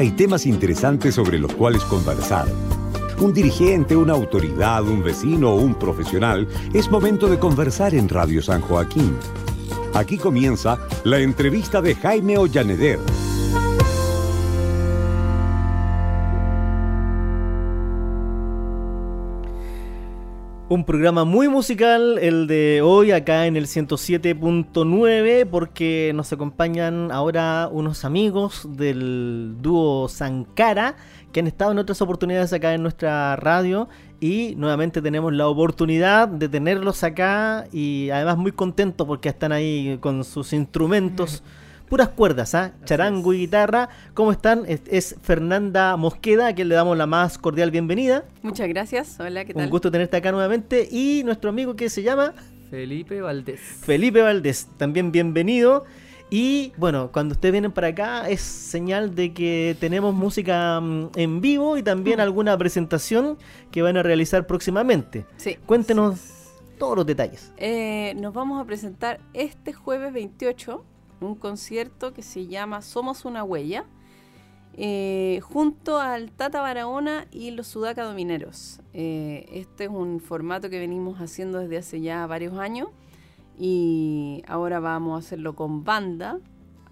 hay temas interesantes sobre los cuales conversar. Un dirigente, una autoridad, un vecino o un profesional, es momento de conversar en Radio San Joaquín. Aquí comienza la entrevista de Jaime Ollaneder. Un programa muy musical, el de hoy acá en el 107.9, porque nos acompañan ahora unos amigos del dúo Sankara que han estado en otras oportunidades acá en nuestra radio y nuevamente tenemos la oportunidad de tenerlos acá y además muy contentos porque están ahí con sus instrumentos puras cuerdas, ¿ah? Charango y guitarra. ¿Cómo están? Es, Fernanda Mosqueda, a quien le damos la más cordial bienvenida. Muchas gracias. Hola, ¿qué tal? Un gusto tenerte acá nuevamente. Y nuestro amigo que se llama... Felipe Valdés. Felipe Valdés, también bienvenido. Y bueno, cuando ustedes vienen para acá es señal de que tenemos música mm, en vivo y también mm. alguna presentación que van a realizar próximamente. Sí. Cuéntenos todos los detalles. Eh, nos vamos a presentar este jueves 28 un concierto que se llama Somos una huella, eh, junto al Tata Barahona y los Sudaca Domineros. Eh, este es un formato que venimos haciendo desde hace ya varios años y ahora vamos a hacerlo con banda,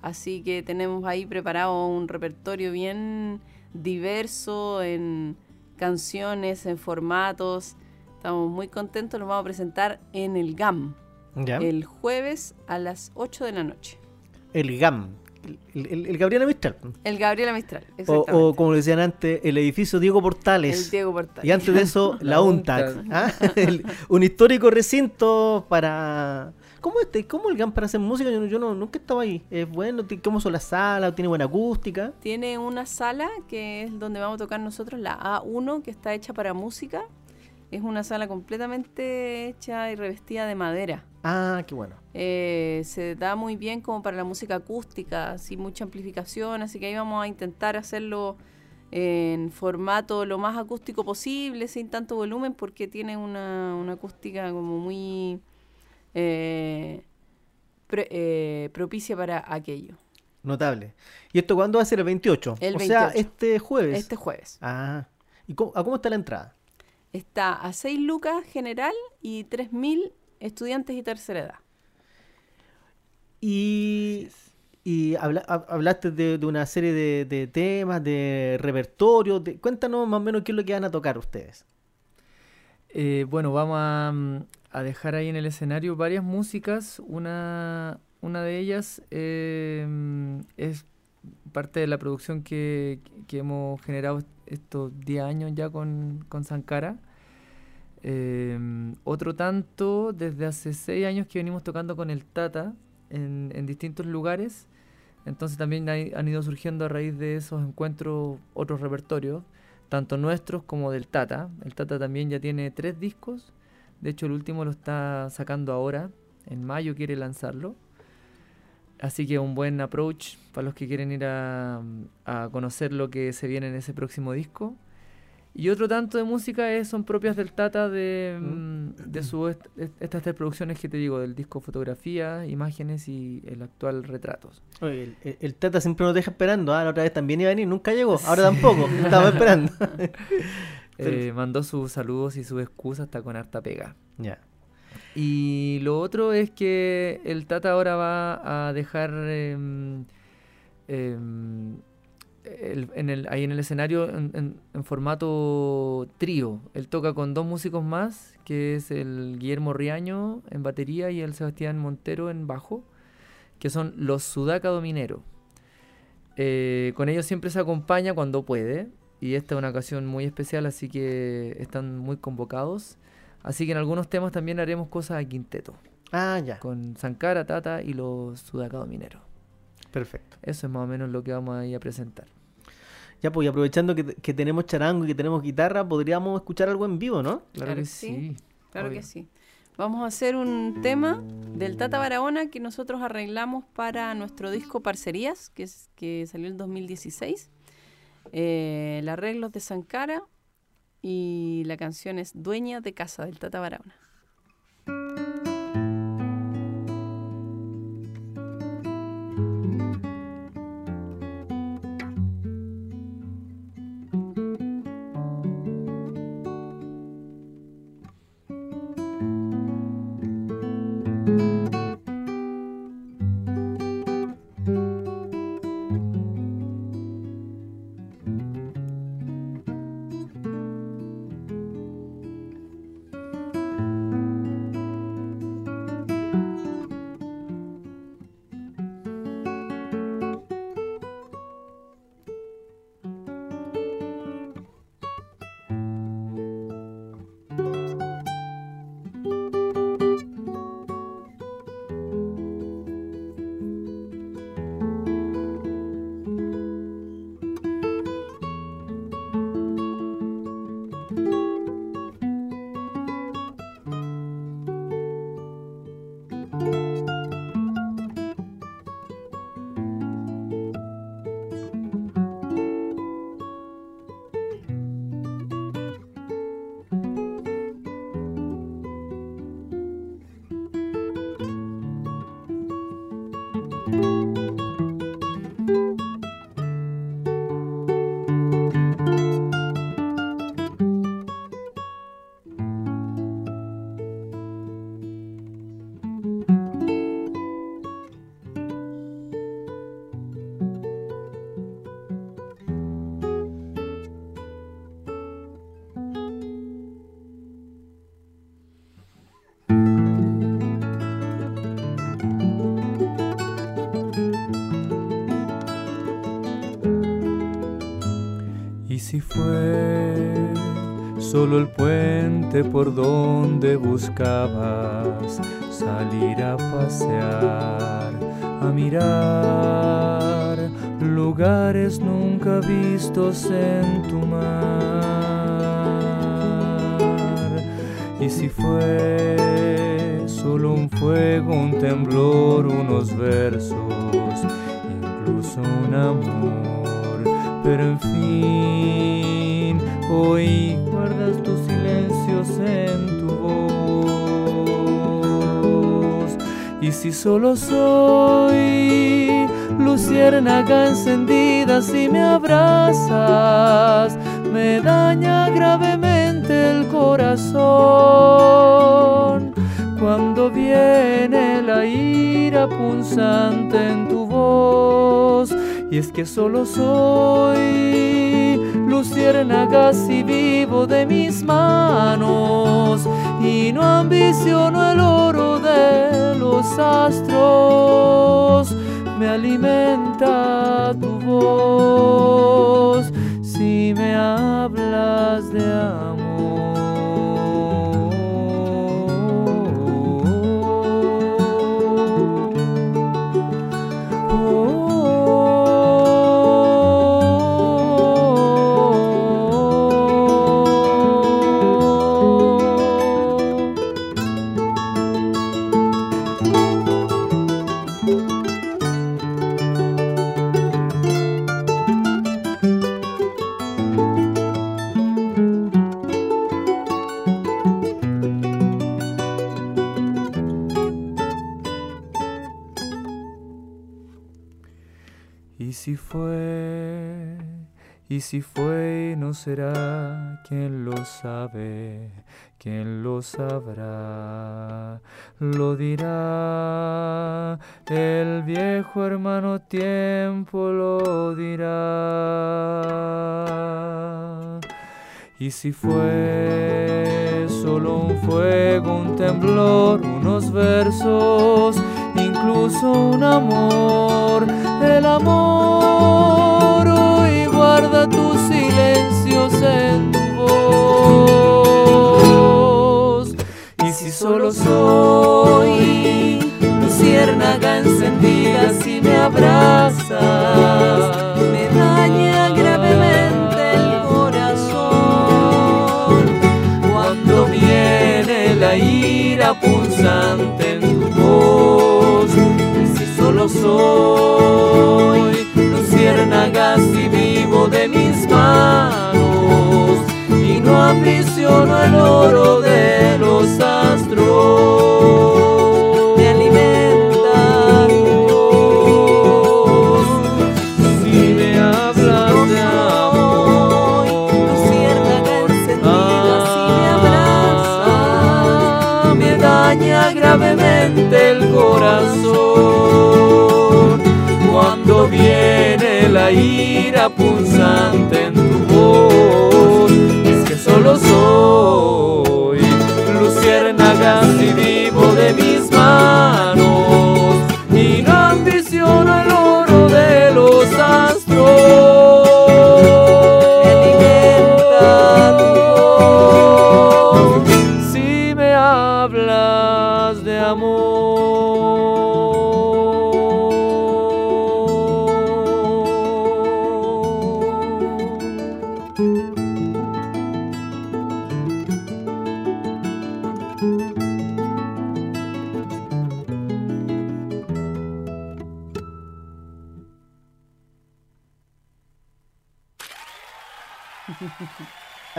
así que tenemos ahí preparado un repertorio bien diverso en canciones, en formatos. Estamos muy contentos, lo vamos a presentar en el GAM. El jueves a las 8 de la noche el GAM, el, Gabriela Mistral. El Gabriela Mistral, o, o, como decían antes, el edificio Diego Portales. El Diego Portales. Y antes de eso, la, UNTAC. ¿ah? un histórico recinto para... ¿Cómo, este, ¿Cómo el GAM para hacer música? Yo, yo no, nunca he estado ahí. ¿Es bueno? ¿Cómo son las salas? ¿Tiene buena acústica? Tiene una sala que es donde vamos a tocar nosotros, la A1, que está hecha para música. Es una sala completamente hecha y revestida de madera. Ah, qué bueno. Eh, se da muy bien como para la música acústica, sin mucha amplificación, así que ahí vamos a intentar hacerlo en formato lo más acústico posible, sin tanto volumen, porque tiene una, acústica como muy eh, eh, propicia para aquello. Notable. ¿Y esto cuándo va a ser? El 28. El o sea, este jueves. Este jueves. Ah. ¿Y cómo, a cómo está la entrada? Está a 6 lucas general y 3.000 estudiantes y tercera edad. Y, y hablaste de, una serie de, temas, de repertorio. cuéntanos más o menos qué es lo que van a tocar ustedes. Eh, bueno, vamos mm, a, dejar ahí en el escenario varias músicas. Una, una de ellas eh, mm, es parte de la producción que, que hemos generado estos 10 años ya con, con Sankara. Em, otro tanto, desde hace seis años que venimos tocando con el Tata en, distintos lugares. Entonces también han ido surgiendo a raíz de esos encuentros otros repertorios, tanto nuestros como del Tata. El Tata también ya tiene tres discos. De hecho, el último lo está sacando ahora. En mayo quiere lanzarlo. Así que un buen approach para los que quieren ir a, a conocer lo que se viene en ese próximo disco. Y otro tanto de música es, son propias del Tata de, mm. Mm, de su estas tres producciones que te digo, del disco Fotografía, Imágenes y el actual Retratos. el, Tata siempre nos deja esperando, ah, la otra vez también iba a venir, nunca llegó, ahora tampoco, estaba esperando. eh, mandó sus saludos y sus excusas hasta con harta pega. Ya. Y lo otro es que el Tata ahora va a dejar... Eh, en el, ahí en el escenario en, formato trío. Él toca con dos músicos más, que es el Guillermo Riaño en batería y el Sebastián Montero en bajo, que son los Sudaca Dominero. Eh, con ellos siempre se acompaña cuando puede, y esta es una ocasión muy especial, así que están muy convocados. Así que en algunos temas también haremos cosas a quinteto. Ah, ya. Con Sankara, Tata y los Sudaca Dominero. Perfecto. Eso es más o menos lo que vamos a ir a presentar. Ya, pues aprovechando que, tenemos charango y que tenemos guitarra, podríamos escuchar algo en vivo, ¿no? Claro, que sí. Claro que sí. Vamos a hacer un tema del Tata Barahona que nosotros arreglamos para nuestro disco Parcerías, que, es, que salió en 2016. Eh, el arreglo es de Sankara y la canción es Dueña de Casa del Tata Barahona. Fue solo el puente por donde buscabas salir a pasear, a mirar lugares nunca vistos en tu mar. Y si fue solo un fuego, un temblor, unos versos, incluso un amor, pero en fin, hoy guardas tus silencios en tu voz. Y si solo soy luciérnaga encendida, si me abrazas, me daña gravemente el corazón. Cuando viene la ira punzante en tu voz, y es que solo soy luciérnaga si vivo de mis manos y no ambiciono el oro de los astros. Me alimenta tu voz si me hablas de amor. Sabe, quien lo sabrá, lo dirá, el viejo hermano tiempo lo dirá. Y si fue solo un fuego, un temblor, unos versos, incluso un amor, el amor hoy guarda tus silencios en Y si solo soy luciérnaga encendida, si me abrazas, me daña gravemente el corazón. Cuando viene la ira punzante en tu voz, y si solo soy y no ambiciono el oro de los astros. Me alimenta tu voz si me hablas de amor. luciérnaga encendida, si me Ah, me daña gravemente el corazón cuando viene la ira punzante en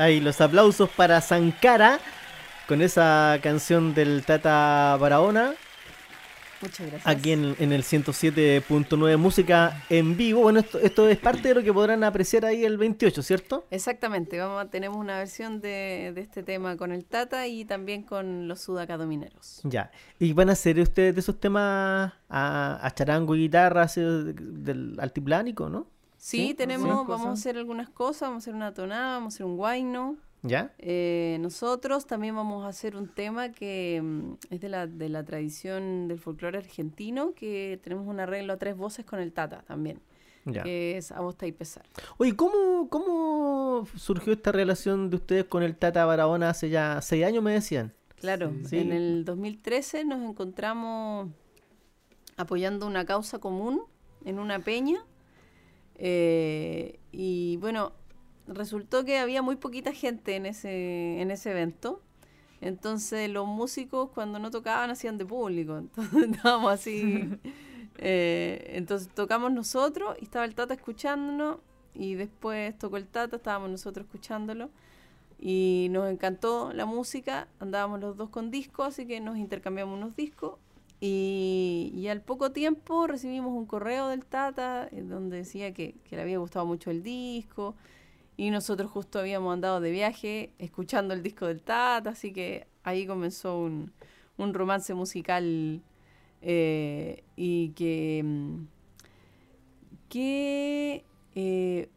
Ahí los aplausos para Sankara con esa canción del Tata Barahona. Muchas gracias. Aquí en, en el 107.9 Música en vivo. Bueno, esto, esto es parte de lo que podrán apreciar ahí el 28, ¿cierto? Exactamente, vamos a, tenemos una versión de, de este tema con el Tata y también con los sudacadomineros. Ya. ¿Y van a hacer ustedes de esos temas a, a charango y guitarra así, del altiplánico, no? Sí, Sí, tenemos, sí, vamos a hacer algunas cosas, vamos a hacer una tonada, vamos a hacer un guayno. ¿Ya? Eh, nosotros también vamos a hacer un tema que mm, es de la, de la tradición del folclore argentino, que tenemos un arreglo a tres voces con el Tata también. Ya. que es Agosta y Pesar. Oye, ¿cómo, ¿cómo surgió esta relación de ustedes con el Tata Barahona hace ya seis años, me decían? Claro, Sí. en el 2013 nos encontramos apoyando una causa común en una peña. Eh, y bueno, resultó que había muy poquita gente en ese, en ese evento. Entonces los músicos cuando no tocaban hacían de público. Entonces estábamos así. eh, entonces tocamos nosotros y estaba el Tata escuchándonos. Y después tocó el Tata, estábamos nosotros escuchándolo. Y nos encantó la música, andábamos los dos con discos, así que nos intercambiamos unos discos. Y, al poco tiempo recibimos un correo del Tata donde decía que, le había gustado mucho el disco. Y nosotros justo habíamos andado de viaje escuchando el disco del Tata, así que ahí comenzó un, un romance musical eh, y que, mm, que eh,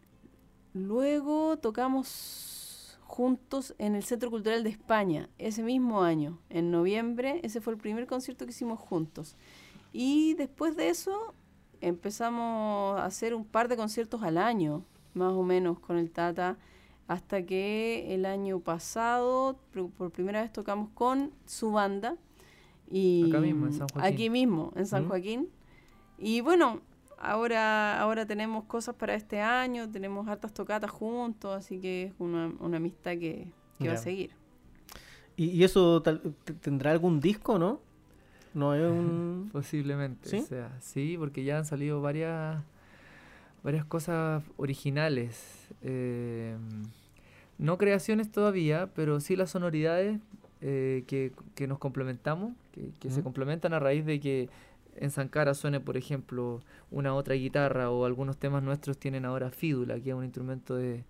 luego tocamos juntos en el Centro Cultural de España ese mismo año, en noviembre. Ese fue el primer concierto que hicimos juntos. Y después de eso empezamos a hacer un par de conciertos al año, más o menos, con el Tata, hasta que el año pasado, por primera vez tocamos con su banda. Y Acá mismo, en San Joaquín. Aquí mismo, en San Mm. Joaquín. Y bueno, ahora, ahora tenemos cosas para este año, tenemos hartas tocatas juntos, así que es una, una amistad que, que va a seguir. ¿Y, y eso tal- tendrá algún disco, no? No es un... Posiblemente, ¿Sí? o sea, sí, porque ya han salido varias varias cosas originales. eh, no creaciones todavía, pero sí las sonoridades eh, que, que nos complementamos, que, que se complementan a raíz de que en Sankara suene, por ejemplo, una otra guitarra o algunos temas nuestros tienen ahora fídula, que es un instrumento de,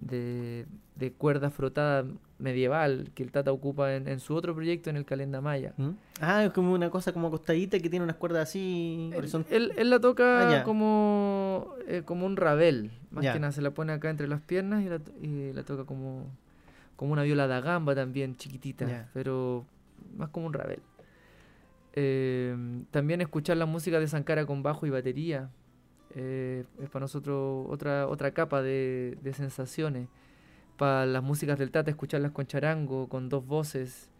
de, de cuerda frotada medieval que el Tata ocupa en, en su otro proyecto en el Calenda Maya. ¿Mm? Ah, es como una cosa como acostadita que tiene unas cuerdas así Él, horizontales. él- él la toca Ah, como, eh, como un rabel. Más que nada se la pone acá entre las piernas y la, y la toca como, como una viola da gamba también, chiquitita. Pero más como un rabel. Eh, también escuchar la música de Sankara con bajo y batería. eh, es para nosotros otra, otra capa de, de sensaciones. Para las músicas del Tata, escucharlas con charango, con dos voces.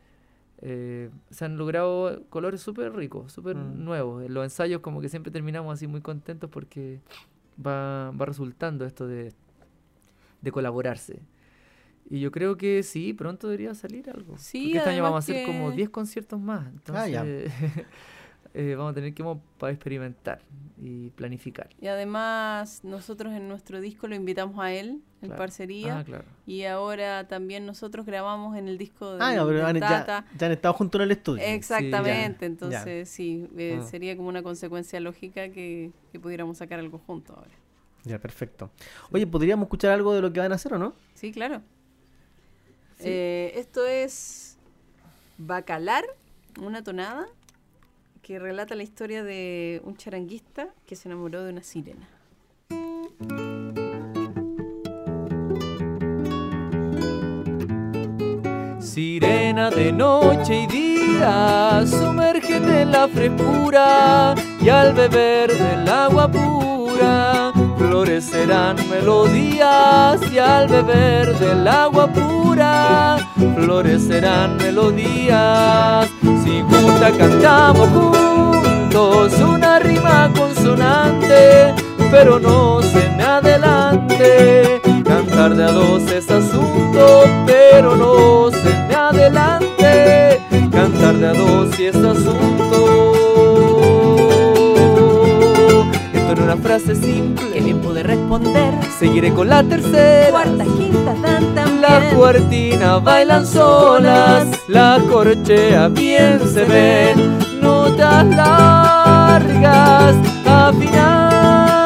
eh, se han logrado colores súper ricos, súper Mm. nuevos. En los ensayos como que siempre terminamos así muy contentos porque va, va resultando esto de, de colaborarse. Y yo creo que sí, pronto debería salir algo. Sí, porque este año vamos a hacer como que- 10 conciertos más. Ah, ya. Entonces eh, vamos a tener que para experimentar y planificar. Y además nosotros en nuestro disco lo invitamos a él, en Claro. parcería. Ah, claro. Y ahora también nosotros grabamos en el disco de Ah, ya, pero han, ya, Tata. ya han estado juntos en el estudio. Exactamente, ya. entonces sí, eh, Ah. sería como una consecuencia lógica que, que pudiéramos sacar algo juntos ahora. Ya, perfecto. Oye, ¿podríamos escuchar algo de lo que van a hacer o no? Sí, claro. Sí. Eh, esto es Bacalar, una tonada que relata la historia de un charanguista que se enamoró de una sirena. Sirena de noche y día, sumérgete en la frescura y al beber del agua pura florecerán melodías y al beber del agua pura florecerán melodías. Si gusta cantamos juntos una rima consonante, pero no se me adelante. Cantar de a dos es asunto, pero no frase simple. Que bien pude responder. Seguiré con la tercera. Cuarta, quinta, dan también. Las cuartinas bailan solas, las corcheas bien se ven, notas largas, afinadas,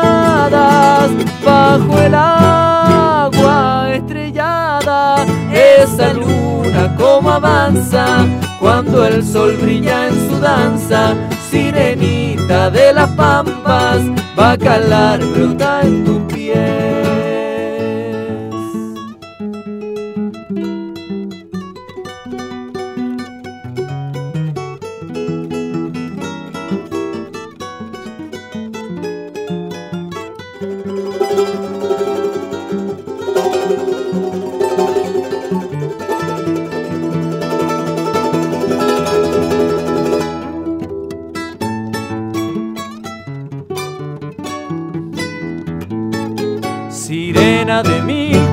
bajo el agua estrellada, esa luna como avanza, cuando el sol brilla en su danza, sirenita de las pampas, va a calar brota en tu piel.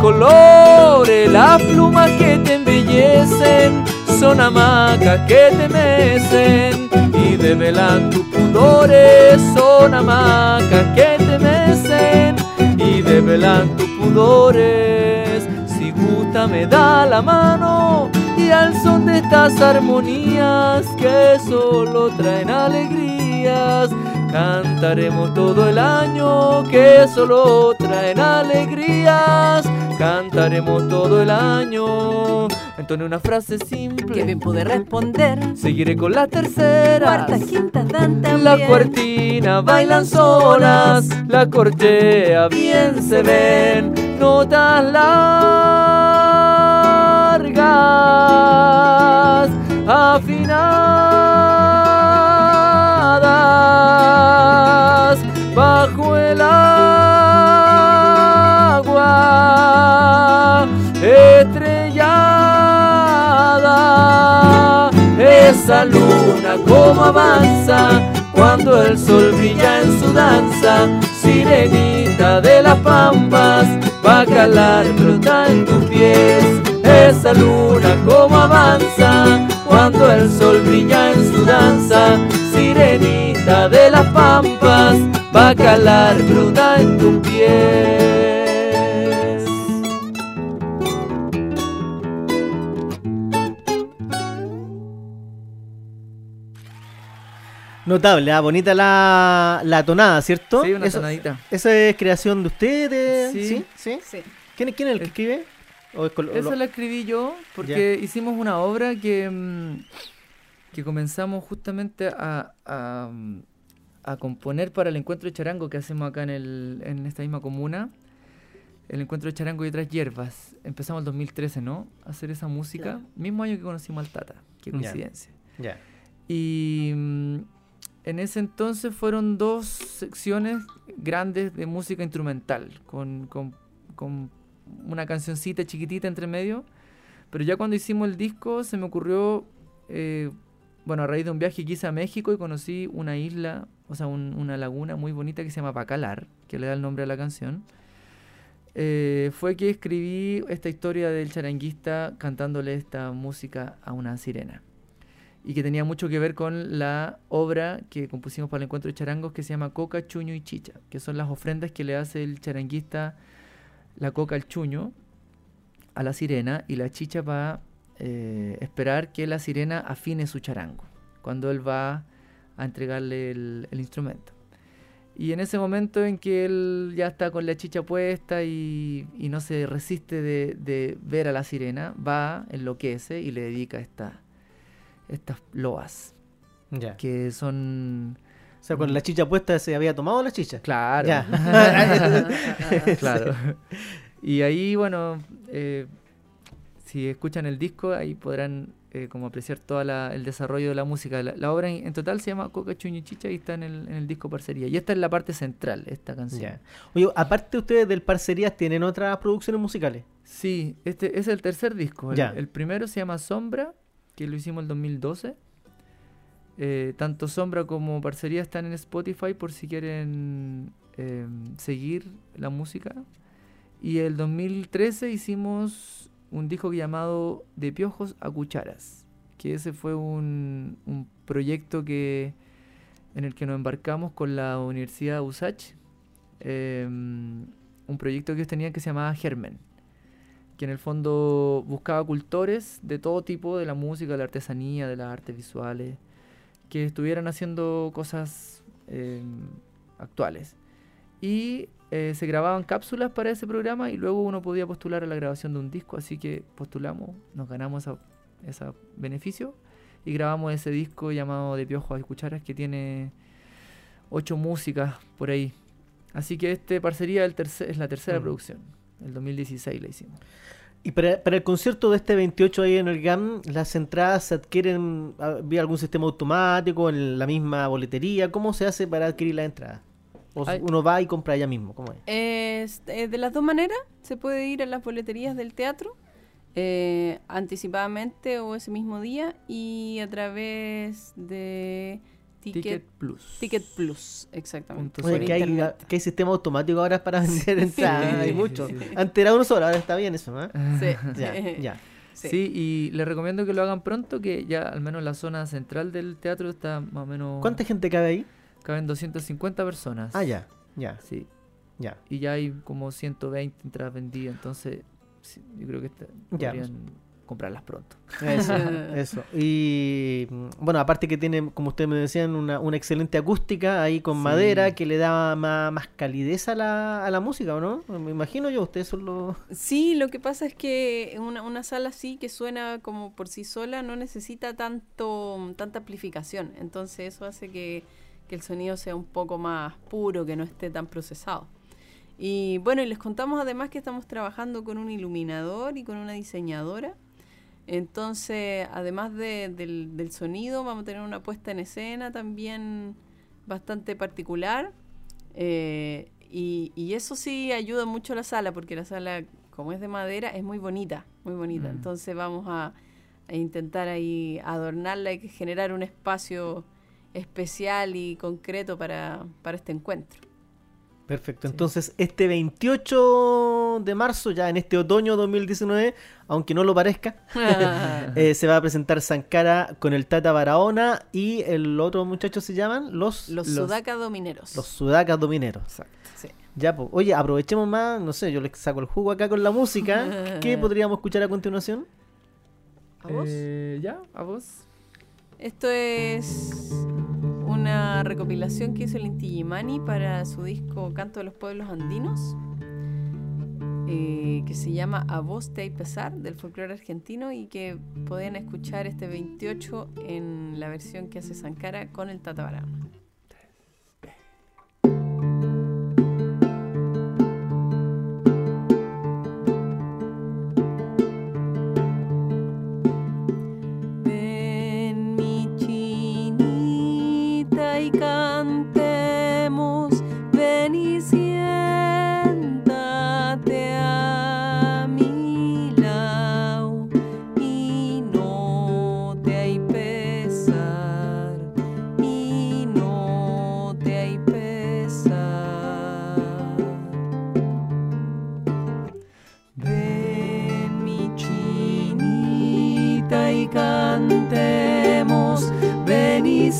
Colores, las plumas que te embellecen son hamacas que te mecen y develan tus pudores, son hamacas que te mecen y develan tus pudores. Si gusta me da la mano y al son de estas armonías que solo traen alegrías Cantaremos todo el año que solo traen alegrías. Cantaremos todo el año. Entonces una frase simple que bien pude responder. Seguiré con la tercera. Cuarta, quinta, dan también. La cuartina bailan solas. La corchea bien se ven. Notas largas. Afinadas Esa luna como avanza cuando el sol brilla en su danza, sirenita de las pampas, bacalar brota en tus pies. Esa luna como avanza cuando el sol brilla en su danza, sirenita de las pampas, bacalar brota en tus pies. Notable, ah, bonita la, la tonada, ¿cierto? Sí, una Eso- tonadita. ¿Esa es creación de ustedes? Sí. ¿Sí? ¿Sí? Sí. ¿Quién, quién es el que escribe? ¿O es col- Esa lo- la escribí yo porque hicimos una obra que, mm, que comenzamos justamente a, a, a componer para el encuentro de charango que hacemos acá en, el, en esta misma comuna. El encuentro de charango y otras hierbas. Empezamos el 2013, ¿no? A hacer esa música. Claro. Mismo año que conocimos al Tata. Qué Ya. coincidencia. Ya. Y mm, en ese entonces fueron dos secciones grandes de música instrumental, con, con- con una cancioncita chiquitita entre medio. Pero ya cuando hicimos el disco se me ocurrió, eh, bueno, a raíz de un viaje que hice a México y conocí una isla, o sea, un- una laguna muy bonita que se llama Bacalar, que le da el nombre a la canción. eh, fue que escribí esta historia del charanguista cantándole esta música a una sirena y que tenía mucho que ver con la obra que compusimos para el encuentro de charangos que se llama Coca, Chuño y Chicha, que son las ofrendas que le hace el charanguista la coca al chuño a la sirena y la chicha va eh, esperar que la sirena afine su charango cuando él va a entregarle el, instrumento. Y en ese momento en que él ya está con la chicha puesta y, y no se resiste de, de ver a la sirena, va, enloquece y le dedica esta, estas loas, que son... O sea, con la chicha puesta se había tomado la chicha. Claro. Claro. Y ahí, bueno, eh, si escuchan el disco, ahí podrán eh, como apreciar todo el desarrollo de la música. La, la obra en, en total se llama Coca Chuño y Chicha y está en el, en el disco Parcería. Y esta es la parte central, esta canción. Oye, aparte ustedes del Parcerías, ¿tienen otras producciones musicales? Sí, este es el tercer disco. El, Ya. el primero se llama Sombra, que lo hicimos el 2012. Eh, tanto Sombra como Parcería están en Spotify por si quieren eh, seguir la música. Y el 2013 hicimos un disco llamado De Piojos a Cucharas, que ese fue un, un proyecto que en el que nos embarcamos con la Universidad USACH. eh, un proyecto que ellos tenían que se llamaba Germen que en el fondo buscaba cultores de todo tipo, de la música, de la artesanía, de las artes visuales, que estuvieran haciendo cosas eh, actuales. Y eh, se grababan cápsulas para ese programa y luego uno podía postular a la grabación de un disco, así que postulamos, nos ganamos ese beneficio y grabamos ese disco llamado De Piojos a Cucharas que tiene ocho músicas por ahí. Así que este parcería el es la tercera Mm. producción. El 2016 la hicimos. Y para, para el concierto de este 28 ahí en el GAM, ¿las entradas se adquieren vía algún sistema automático, en la misma boletería? ¿Cómo se hace para adquirir las entradas? ¿O Ay. uno va y compra allá mismo? ¿Cómo es? Es- eh, de las dos maneras, se puede ir a las boleterías del teatro eh, anticipadamente o ese mismo día y a través de Ticket, Ticket Plus. Ticket Plus, exactamente. Oye, que hay, que hay sistema automático ahora para vender entradas, hay Sí, mucho. sí, sí. Antes era uno solo, ahora está bien eso, ¿eh? Sí, Ya, ya. sí. Sí, y les recomiendo que lo hagan pronto, que ya al menos la zona central del teatro está más o menos... ¿Cuánta gente cabe ahí? Caben 250 personas. Ah, ya, ya, Sí, ya. y ya hay como 120 entradas vendidas, entonces sí, yo creo que está- Ya, podrían comprarlas pronto. Eso, eso. Y bueno, aparte que tiene, como ustedes me decían, una, una excelente acústica ahí con Sí. madera que le da más, más calidez a la, a la música, ¿o no? Me imagino yo, ustedes son los... Sí, lo que pasa es que una, una sala así que suena como por sí sola no necesita tanto tanta amplificación. Entonces eso hace que, que el sonido sea un poco más puro, que no esté tan procesado. Y bueno, y les contamos además que estamos trabajando con un iluminador y con una diseñadora. Entonces, además de- del, del sonido, vamos a tener una puesta en escena también bastante particular. Eh, y, y eso sí ayuda mucho a la sala, porque la sala, como es de madera, es muy bonita, muy bonita. Mm. Entonces vamos a, a intentar ahí adornarla y generar un espacio especial y concreto para, para este encuentro. Perfecto. Sí. Entonces, este 28 de marzo, ya en este otoño 2019, aunque no lo parezca, eh, se va a presentar Sankara con el Tata Barahona y el otro muchacho se llaman los, Los, Los- Sudaka Domineros. los Sudakas Domineros. Exacto. Sí. Ya, pues, oye, aprovechemos más, no sé, yo les saco el jugo acá con la música. ¿Qué podríamos escuchar a continuación? ¿A vos? Eh, ¿Ya? ¿A vos? Esto es una recopilación que hizo el Inti Illimani para su disco Canto de los Pueblos Andinos, eh, que se llama A Voz Te hay Pesar, del folclore argentino, y que podían escuchar este 28 en la versión que hace Sankara con el Tata cantemos, ven y a mi lado y no te hay pesar, y no te hay pesar. Ven mi chinita y cantemos, ven y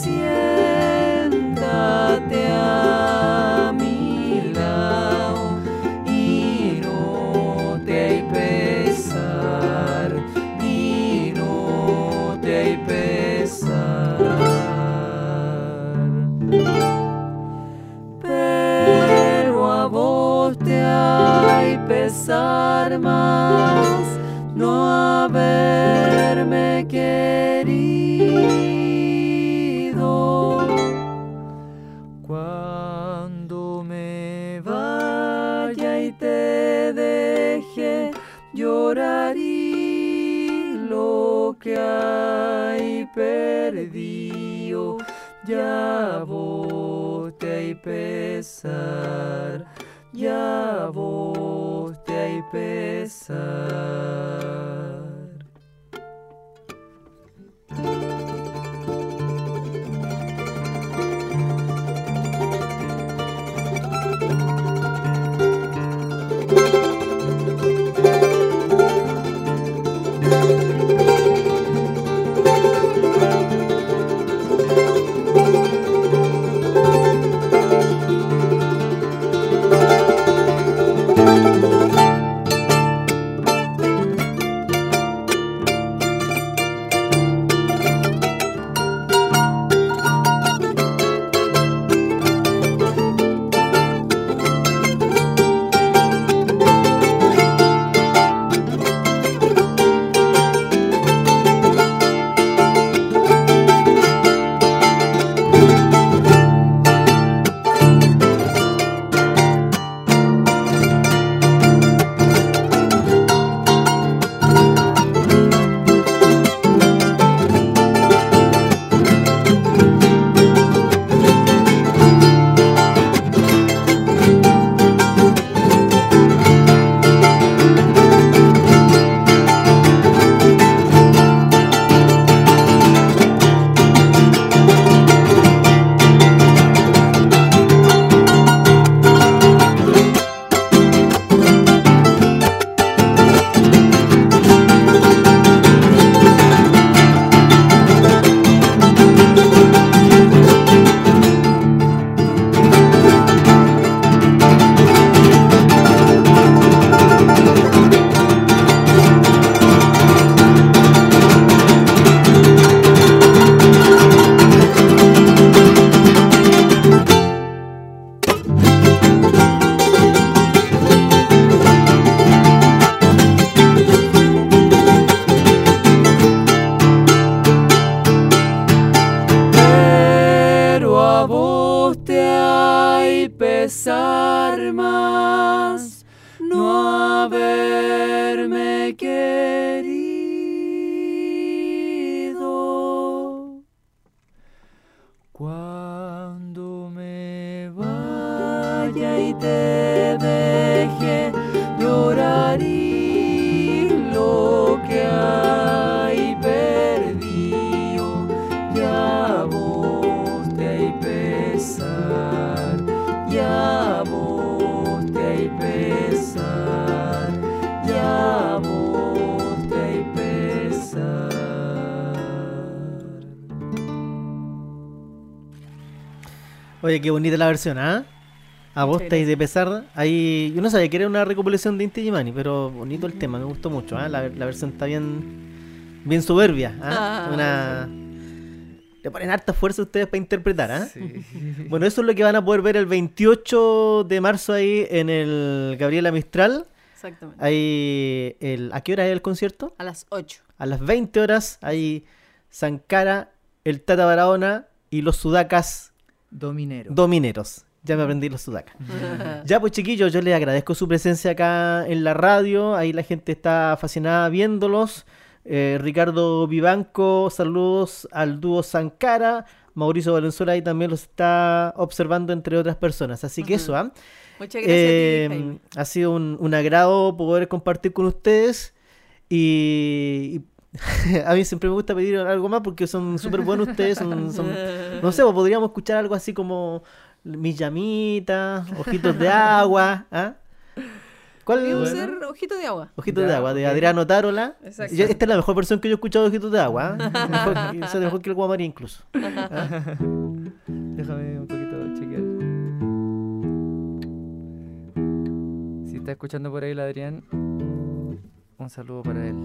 Ya te pesar, ya vos te pesar. Oye, qué bonita la versión, ¿ah? A vos estáis de pesar. Ahí, yo no sabía que era una recopilación de Inti Gimani, pero bonito el tema, me gustó mucho. ¿ah? La, la versión está bien, bien soberbia. ¿ah? Ah, Una... Le ponen harta fuerza ustedes para interpretar. ¿ah? Sí. Bueno, eso es lo que van a poder ver el 28 de marzo ahí en el Gabriela Mistral. Exactamente. Ahí el, ¿A qué hora es el concierto? A las 8. A las 20 horas. Ahí Sankara, el Tata Barahona y los Sudacas Dominero. Domineros. Ya me aprendí los Sudacas. Ya pues chiquillos, yo les agradezco su presencia acá en la radio. Ahí la gente está fascinada viéndolos. Eh, Ricardo Vivanco, saludos al dúo Sankara. Mauricio Valenzuela ahí también los está observando entre otras personas. Así que eso, ¿ah? Muchas gracias Eh, a ti, Jaime. ha sido un, un agrado poder compartir con ustedes y, y a mí siempre me gusta pedir algo más porque son súper buenos ustedes, son, son- no sé, pues podríamos escuchar algo así como mis llamitas, ojitos de agua, ¿ah? ¿Cuál es? hacer ojito de agua. Ojitos Ya, de agua, de. Adriano Tarola. Exacto. Yo- esta es la mejor versión que yo he escuchado de Ojitos de Agua. ¿ah? Mejor, que- o sea, mejor que el Guamarí incluso. Déjame un poquito chequear. Si está escuchando por ahí el Adrián, un saludo para él.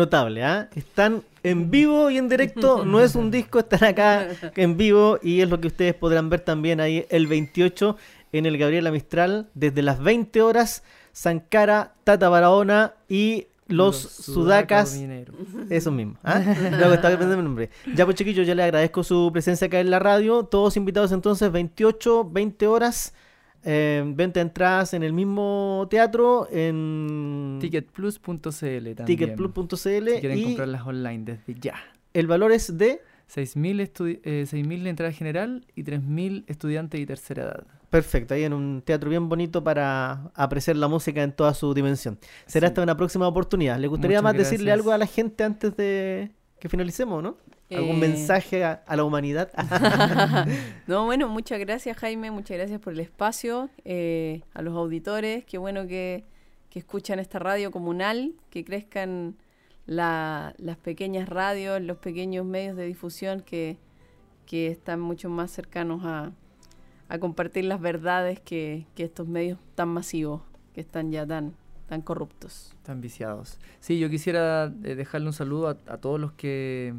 Notable, ¿ah? Están en vivo y en directo, no es un disco, están acá en vivo y es lo que ustedes podrán ver también ahí el 28 en el Gabriela Mistral desde las 20 horas, Sankara, Tata Barahona y los, sudacas. Eso mismo. ¿ah? estaba el nombre. Ya pues chiquillos, ya les agradezco su presencia acá en la radio. Todos invitados entonces, 28, 20 horas. Eh, venta entradas en el mismo teatro en ticketplus.cl también. Ticketplus.cl si quieren comprarlas online desde ya. El valor es de 6.000 eh, de entrada general y 3.000 estudiantes y tercera edad. Perfecto, ahí en un teatro bien bonito para apreciar la música en toda su dimensión. Será hasta una próxima oportunidad. ¿Le gustaría más decirle algo a la gente antes de que finalicemos, no? ¿Algún eh. mensaje a, la humanidad? no, bueno, muchas gracias Jaime, muchas gracias por el espacio, eh, a los auditores, qué bueno que, que escuchan esta radio comunal, que crezcan las pequeñas radios, los pequeños medios de difusión que, están mucho más cercanos a, compartir las verdades que, estos medios tan masivos, que están ya tan, tan corruptos. Tan viciados. Sí, yo quisiera eh, dejarle un saludo a, todos los que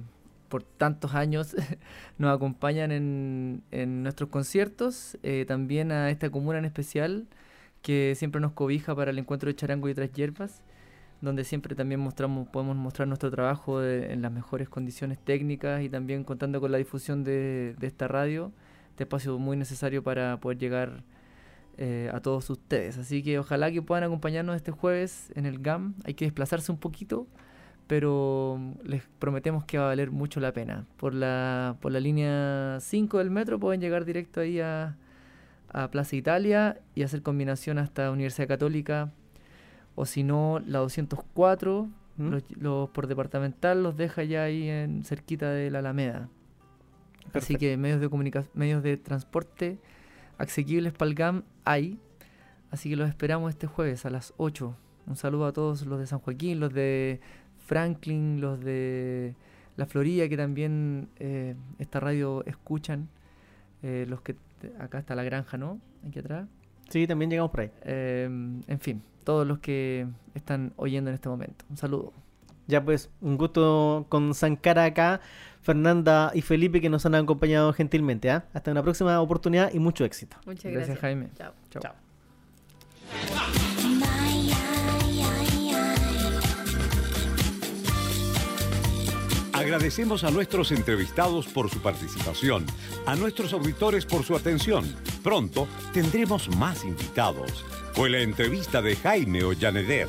por tantos años nos acompañan en, en nuestros conciertos, eh, también a esta comuna en especial que siempre nos cobija para el encuentro de charango y otras hierbas donde siempre también mostramos, podemos mostrar nuestro trabajo en las mejores condiciones técnicas y también contando con la difusión de, esta radio, este espacio muy necesario para poder llegar eh, a todos ustedes. Así que ojalá que puedan acompañarnos este jueves en el GAM. Hay que desplazarse un poquito, pero les prometemos que va a valer mucho la pena. Por la, por la línea 5 del metro pueden llegar directo ahí a, a Plaza Italia y hacer combinación hasta Universidad Católica o si no la 204 ¿Mm? los, por departamental los deja ya ahí en cerquita de la Alameda. Así que medios de comunicación, medios de transporte asequibles para el GAM hay. Así que los esperamos este jueves a las 8. Un saludo a todos los de San Joaquín, los de Franklin, los de La Florida, que también eh, esta radio escuchan. Eh, los que acá está la granja, ¿no? Aquí atrás. Sí, también llegamos por ahí. Eh, en fin, todos los que están oyendo en este momento. Un saludo. Ya pues, un gusto con Sankara acá, Fernanda y Felipe que nos han acompañado gentilmente. ¿ah? Hasta una próxima oportunidad y mucho éxito. Muchas gracias. Jaime. Chao. Chao. Agradecemos a nuestros entrevistados por su participación, a nuestros auditores por su atención. Pronto tendremos más invitados. Fue la entrevista de Jaime Ollaneder.